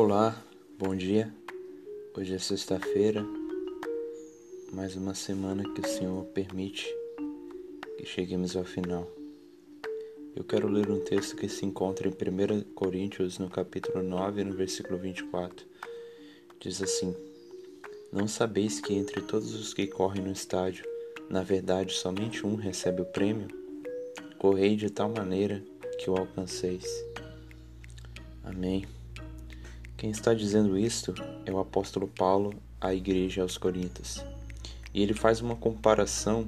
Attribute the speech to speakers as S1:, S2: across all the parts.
S1: Olá, bom dia. Hoje é sexta-feira, mais uma semana que o Senhor permite que cheguemos ao final. Eu quero ler um texto que se encontra em 1 Coríntios, no capítulo 9, no versículo 24. Diz assim: Não sabeis que entre todos os que correm no estádio, na verdade somente um recebe o prêmio? Correi de tal maneira que o alcanceis. Amém. Quem está dizendo isto é o apóstolo Paulo à igreja aos Coríntios. E ele faz uma comparação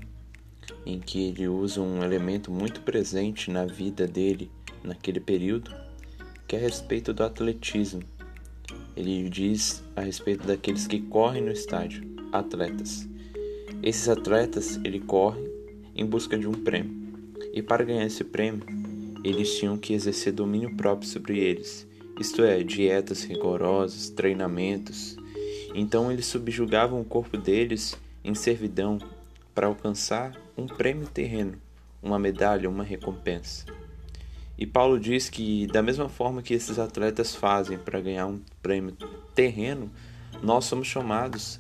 S1: em que ele usa um elemento muito presente na vida dele naquele período, que é a respeito do atletismo. Ele diz a respeito daqueles que correm no estádio, atletas. Esses atletas, ele corre em busca de um prêmio. E para ganhar esse prêmio, eles tinham que exercer domínio próprio sobre eles isto é, dietas rigorosas, treinamentos. Então eles subjugavam o corpo deles em servidão para alcançar um prêmio terreno, uma medalha, uma recompensa. E Paulo diz que, da mesma forma que esses atletas fazem para ganhar um prêmio terreno, nós somos chamados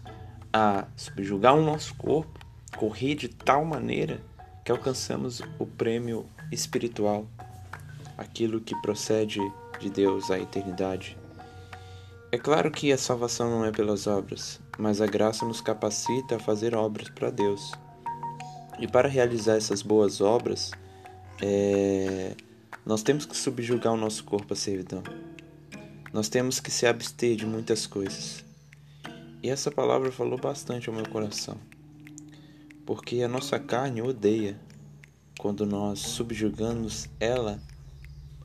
S1: a subjugar o nosso corpo, correr de tal maneira que alcançamos o prêmio espiritual, aquilo que procede de Deus à eternidade. É claro que a salvação não é pelas obras, mas a graça nos capacita a fazer obras para Deus. E para realizar essas boas obras, é... nós temos que subjugar o nosso corpo à servidão. Nós temos que se abster de muitas coisas. E essa palavra falou bastante ao meu coração, porque a nossa carne odeia quando nós subjugamos ela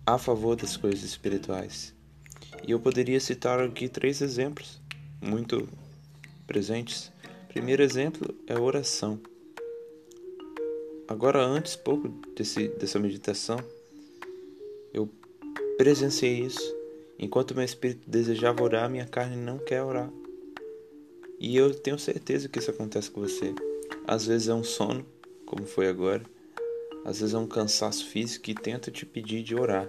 S1: a favor das coisas espirituais. E eu poderia citar aqui três exemplos muito presentes. Primeiro exemplo é a oração. Agora, antes, pouco desse, dessa meditação, eu presenciei isso. Enquanto meu espírito desejava orar, minha carne não quer orar. E eu tenho certeza que isso acontece com você. Às vezes é um sono, como foi agora. Às vezes é um cansaço físico que tenta te pedir de orar,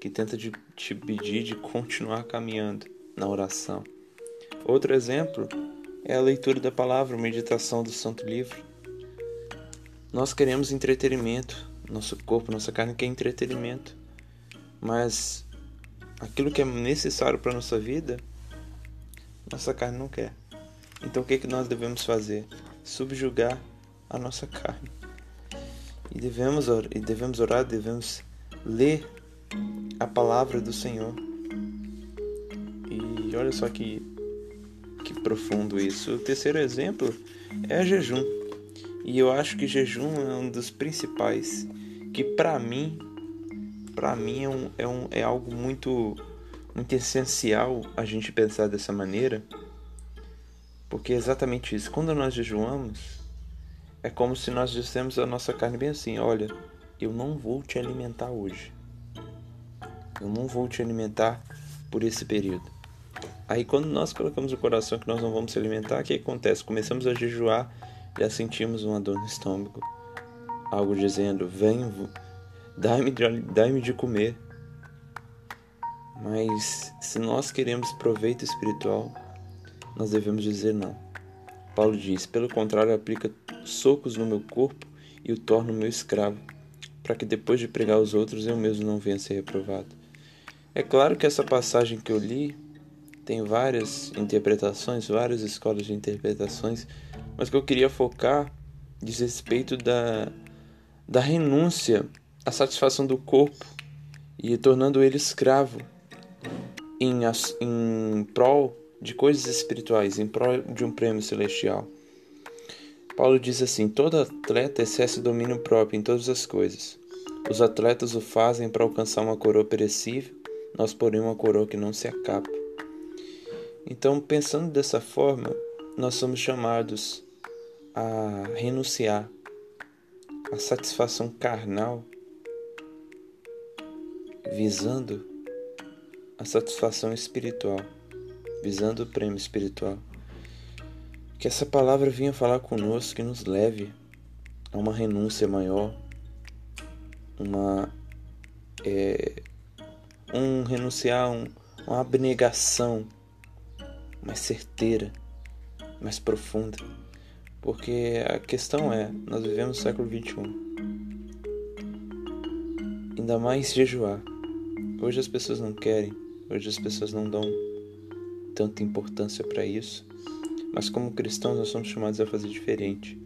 S1: que tenta te pedir de continuar caminhando na oração. Outro exemplo é a leitura da palavra, meditação do Santo Livro. Nós queremos entretenimento, nosso corpo, nossa carne quer entretenimento, mas aquilo que é necessário para nossa vida, nossa carne não quer. Então o que, é que nós devemos fazer? Subjugar a nossa carne. E devemos, orar, e devemos orar, devemos ler a palavra do Senhor. E olha só que, que profundo isso. O terceiro exemplo é jejum. E eu acho que jejum é um dos principais, que para mim, para mim é, um, é, um, é algo muito, muito essencial a gente pensar dessa maneira, porque é exatamente isso. Quando nós jejuamos, é como se nós dissemos a nossa carne bem assim: olha, eu não vou te alimentar hoje. Eu não vou te alimentar por esse período. Aí quando nós colocamos o coração que nós não vamos se alimentar, o que acontece? Começamos a jejuar, já sentimos uma dor no estômago. Algo dizendo, vem, dá-me de, de comer. Mas se nós queremos proveito espiritual, nós devemos dizer não. Paulo diz: pelo contrário, aplica socos no meu corpo e o torno meu escravo, para que depois de pregar aos outros eu mesmo não venha ser reprovado. É claro que essa passagem que eu li tem várias interpretações, várias escolas de interpretações, mas que eu queria focar diz respeito da, da renúncia à satisfação do corpo e tornando ele escravo em, em prol de coisas espirituais, em prol de um prêmio celestial. Paulo diz assim: todo atleta exerce domínio próprio em todas as coisas. Os atletas o fazem para alcançar uma coroa perecível, nós, porém, uma coroa que não se acaba. Então, pensando dessa forma, nós somos chamados a renunciar à satisfação carnal, visando a satisfação espiritual visando o prêmio espiritual. Que essa palavra venha falar conosco, que nos leve a uma renúncia maior, uma é, um renunciar um, uma abnegação mais certeira, mais profunda. Porque a questão é, nós vivemos no século XXI. Ainda mais jejuar. Hoje as pessoas não querem, hoje as pessoas não dão tanta importância para isso. Mas como cristãos nós somos chamados a fazer diferente.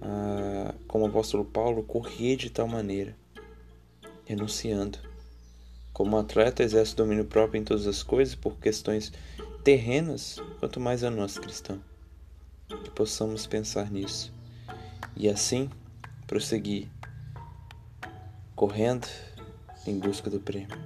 S1: Ah, como o apóstolo Paulo, correr de tal maneira, renunciando. Como atleta exerce domínio próprio em todas as coisas por questões terrenas, quanto mais a nós cristãos. Que possamos pensar nisso e assim prosseguir correndo em busca do prêmio.